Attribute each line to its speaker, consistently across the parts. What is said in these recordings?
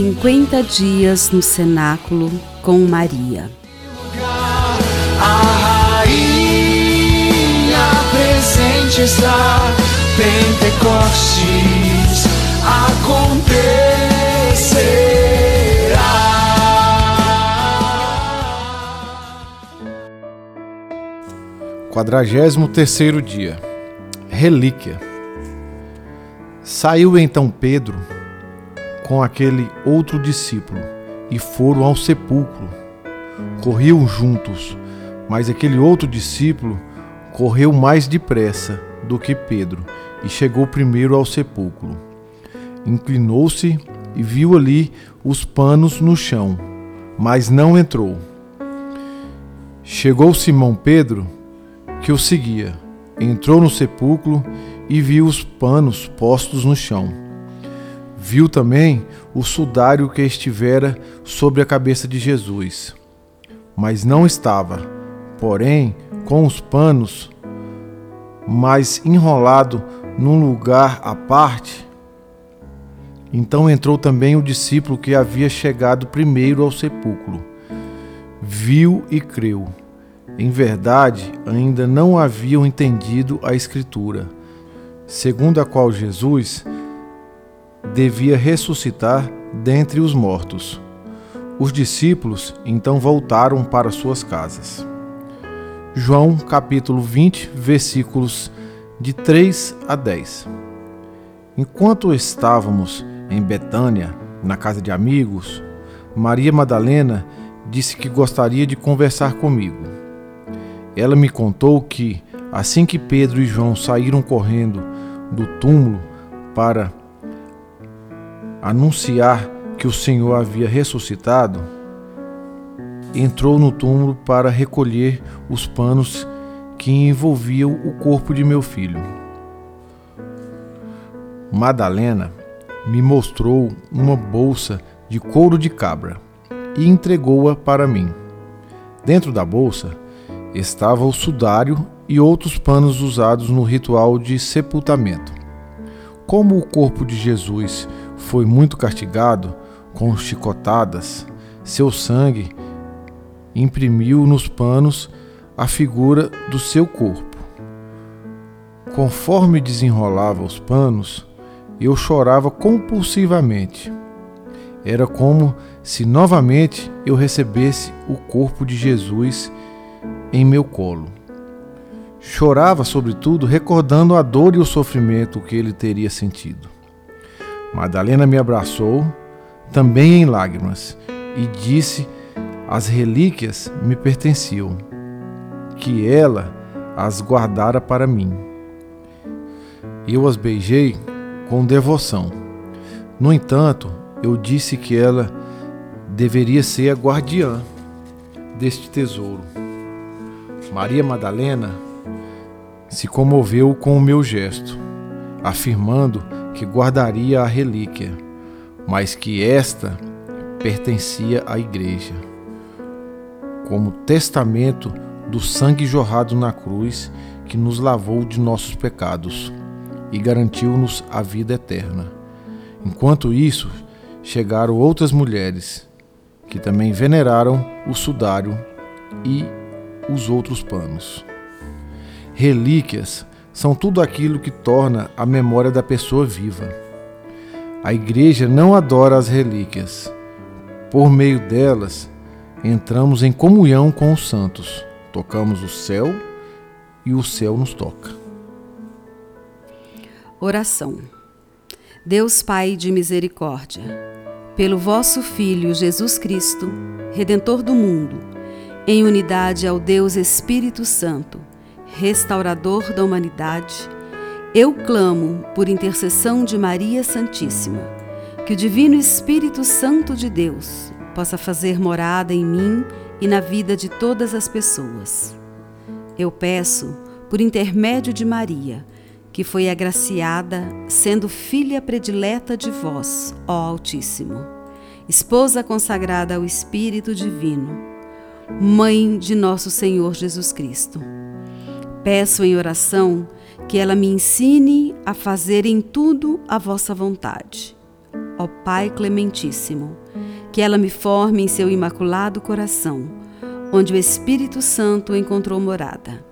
Speaker 1: 50 dias no cenáculo com Maria.
Speaker 2: A rainha presente está, Pentecostes acontecerá.
Speaker 3: Quadragésimo terceiro dia. Relíquia. Saiu então Pedro com aquele outro discípulo e foram ao sepulcro. Corriam juntos, mas aquele outro discípulo correu mais depressa do que Pedro e chegou primeiro ao sepulcro. Inclinou-se e viu ali os panos no chão, mas não entrou. Chegou Simão Pedro, que o seguia, entrou no sepulcro e viu os panos postos no chão. Viu também o sudário que estivera sobre a cabeça de Jesus, mas não estava, porém, com os panos, mas enrolado num lugar à parte. Então entrou também o discípulo que havia chegado primeiro ao sepulcro. Viu e creu. Em verdade, ainda não haviam entendido a Escritura segundo a qual Jesus devia ressuscitar dentre os mortos. Os discípulos então voltaram para suas casas. João capítulo 20, versículos de 3 a 10. Enquanto estávamos em Betânia, na casa de amigos, Maria Madalena disse que gostaria de conversar comigo. Ela me contou que, assim que Pedro e João saíram correndo do túmulo para anunciar que o Senhor havia ressuscitado, entrou no túmulo para recolher os panos que envolviam o corpo de meu filho. Madalena me mostrou uma bolsa de couro de cabra e entregou-a para mim. Dentro da bolsa estava o sudário e outros panos usados no ritual de sepultamento. Como o corpo de Jesus foi muito castigado com chicotadas, seu sangue imprimiu nos panos a figura do seu corpo. Conforme desenrolava os panos, eu chorava compulsivamente. Era como se novamente eu recebesse o corpo de Jesus em meu colo. Chorava, sobretudo, recordando a dor e o sofrimento que ele teria sentido. Madalena me abraçou, também em lágrimas, e disse: As relíquias me pertenciam, que ela as guardara para mim. Eu as beijei com devoção. No entanto, eu disse que ela deveria ser a guardiã deste tesouro. Maria Madalena se comoveu com o meu gesto, afirmando que guardaria a relíquia, mas que esta pertencia à Igreja, como testamento do sangue jorrado na cruz que nos lavou de nossos pecados e garantiu-nos a vida eterna. Enquanto isso, chegaram outras mulheres que também veneraram o sudário e os outros panos. Relíquias são tudo aquilo que torna a memória da pessoa viva. A igreja não adora as relíquias. Por meio delas, entramos em comunhão com os santos, tocamos o céu e o céu nos toca.
Speaker 1: Oração. Deus Pai de misericórdia, pelo vosso Filho Jesus Cristo, Redentor do mundo, em unidade ao Deus Espírito Santo, restaurador da humanidade, eu clamo por intercessão de Maria Santíssima, que o Divino Espírito Santo de Deus possa fazer morada em mim e na vida de todas as pessoas. Eu peço, por intermédio de Maria, que foi agraciada, sendo filha predileta de vós, ó Altíssimo, esposa consagrada ao Espírito Divino, mãe de nosso Senhor Jesus Cristo Peço em oração que ela me ensine a fazer em tudo a vossa vontade. ó Pai Clementíssimo, que ela me forme em seu imaculado coração, onde o Espírito Santo encontrou morada.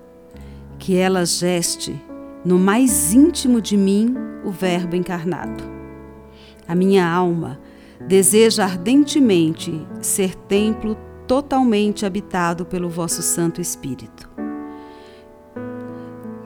Speaker 1: Que ela geste no mais íntimo de mim o Verbo encarnado. A minha alma deseja ardentemente ser templo totalmente habitado pelo vosso Santo Espírito.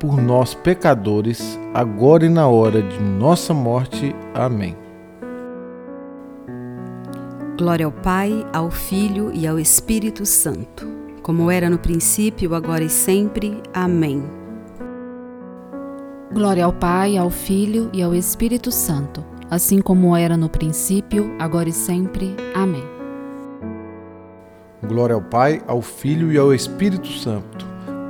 Speaker 3: por nós, pecadores, agora e na hora de nossa morte. Amém.
Speaker 1: Glória ao Pai, ao Filho e ao Espírito Santo, como era no princípio, agora e sempre. Amém.
Speaker 4: Glória ao Pai, ao Filho e ao Espírito Santo, assim como era no princípio, agora e sempre. Amém.
Speaker 3: Glória ao Pai, ao Filho e ao Espírito Santo